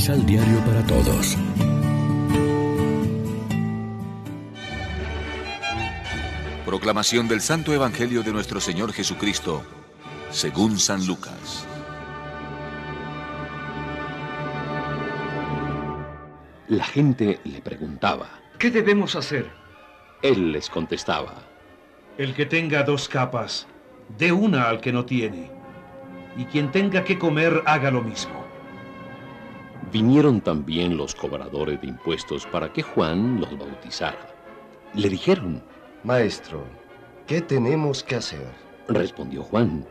Misal Diario para Todos. Proclamación del Santo Evangelio de nuestro Señor Jesucristo, según San Lucas. La gente le preguntaba. ¿Qué debemos hacer? Él les contestaba. El que tenga dos capas, dé una al que no tiene. Y quien tenga que comer, haga lo mismo. Vinieron también los cobradores de impuestos para que Juan los bautizara. Le dijeron, Maestro, ¿qué tenemos que hacer? Respondió Juan.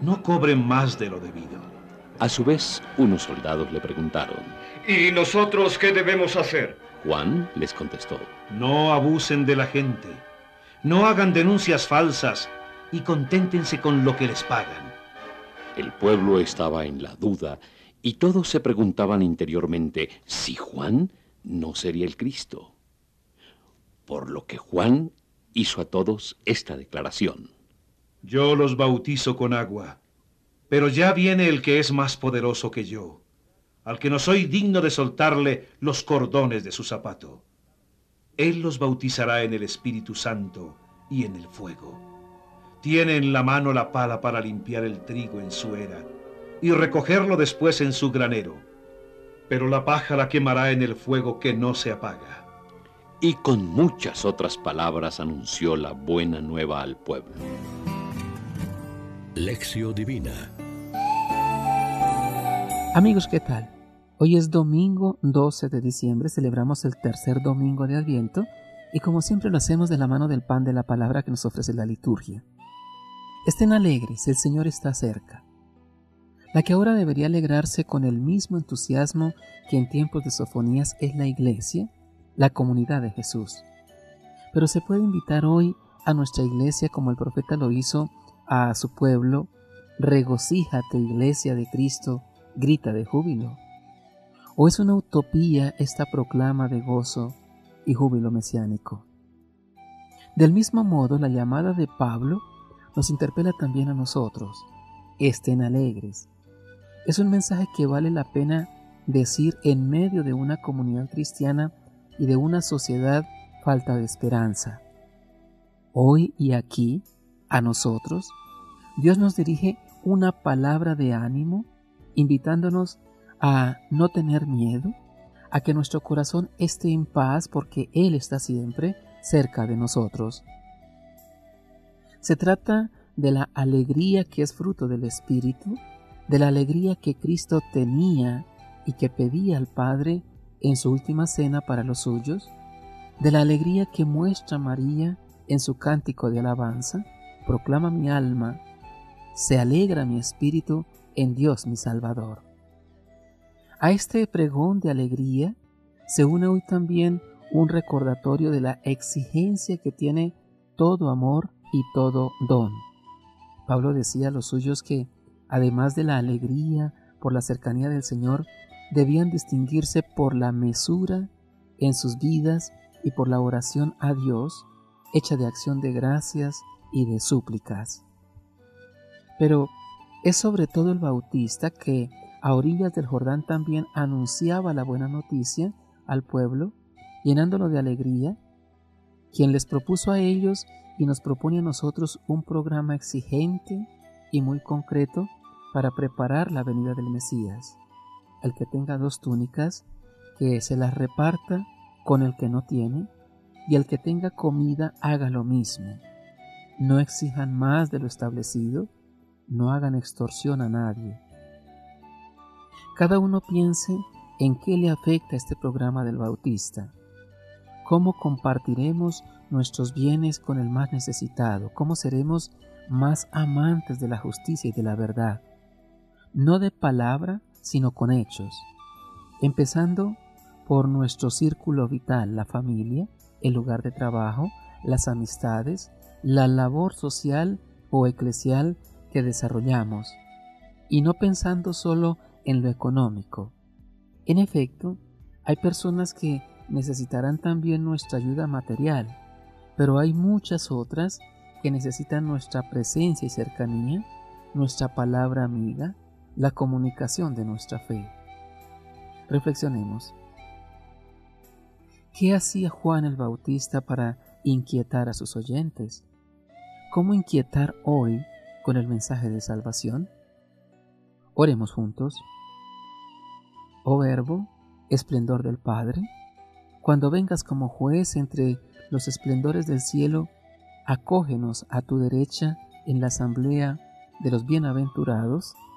No cobren más de lo debido. A su vez, unos soldados le preguntaron. ¿Y nosotros qué debemos hacer? Juan les contestó. No abusen de la gente. No hagan denuncias falsas y conténtense con lo que les pagan. El pueblo estaba en la duda y todos se preguntaban interiormente si Juan no sería el Cristo. Por lo que Juan hizo a todos esta declaración. Yo los bautizo con agua, pero ya viene el que es más poderoso que yo, al que no soy digno de soltarle los cordones de su zapato. Él los bautizará en el Espíritu Santo y en el fuego. Tiene en la mano la pala para limpiar el trigo en su era y recogerlo después en su granero, pero la paja la quemará en el fuego que no se apaga y con muchas otras palabras anunció la buena nueva al pueblo. Lección Divina Amigos, ¿qué tal? Hoy es domingo 12 de diciembre, celebramos el tercer domingo de Adviento y como siempre lo hacemos de la mano del pan de la palabra que nos ofrece la liturgia. Estén alegres, el Señor está cerca. La que ahora debería alegrarse con el mismo entusiasmo que en tiempos de sofonías es la iglesia, la comunidad de Jesús. Pero se puede invitar hoy a nuestra iglesia como el profeta lo hizo a su pueblo, regocíjate iglesia de Cristo, grita de júbilo. ¿O es una utopía esta proclama de gozo y júbilo mesiánico? Del mismo modo, la llamada de Pablo nos interpela también a nosotros. Estén alegres. Es un mensaje que vale la pena decir en medio de una comunidad cristiana y de una sociedad falta de esperanza. Hoy y aquí, a nosotros, Dios nos dirige una palabra de ánimo, invitándonos a no tener miedo, a que nuestro corazón esté en paz porque Él está siempre cerca de nosotros. Se trata de la alegría que es fruto del Espíritu, de la alegría que Cristo tenía y que pedía al Padre en su última cena para los suyos, de la alegría que muestra María en su cántico de alabanza, proclama mi alma, se alegra mi espíritu en Dios mi Salvador. A este pregón de alegría se une hoy también un recordatorio de la exigencia que tiene todo amor y todo don. Pablo decía a los suyos que, además de la alegría por la cercanía del Señor, debían distinguirse por la mesura en sus vidas y por la oración a Dios hecha de acción de gracias y de súplicas. Pero es sobre todo el bautista que a orillas del Jordán también anunciaba la buena noticia al pueblo, llenándolo de alegría, quien les propuso a ellos y nos propone a nosotros un programa exigente y muy concreto para preparar la venida del Mesías el que tenga dos túnicas, que se las reparta con el que no tiene, y el que tenga comida haga lo mismo. No exijan más de lo establecido, no hagan extorsión a nadie. Cada uno piense en qué le afecta este programa del Bautista, cómo compartiremos nuestros bienes con el más necesitado, cómo seremos más amantes de la justicia y de la verdad, no de palabra, sino con hechos, empezando por nuestro círculo vital, la familia, el lugar de trabajo, las amistades, la labor social o eclesial que desarrollamos, y no pensando solo en lo económico. En efecto, hay personas que necesitarán también nuestra ayuda material, pero hay muchas otras que necesitan nuestra presencia y cercanía, nuestra palabra amiga, la comunicación de nuestra fe. Reflexionemos. ¿Qué hacía Juan el Bautista para inquietar a sus oyentes? ¿Cómo inquietar hoy con el mensaje de salvación? Oremos juntos. Oh Verbo, esplendor del Padre, cuando vengas como juez entre los esplendores del cielo, acógenos a tu derecha en la asamblea de los bienaventurados.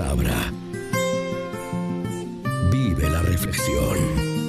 Palabra. Vive la reflexión.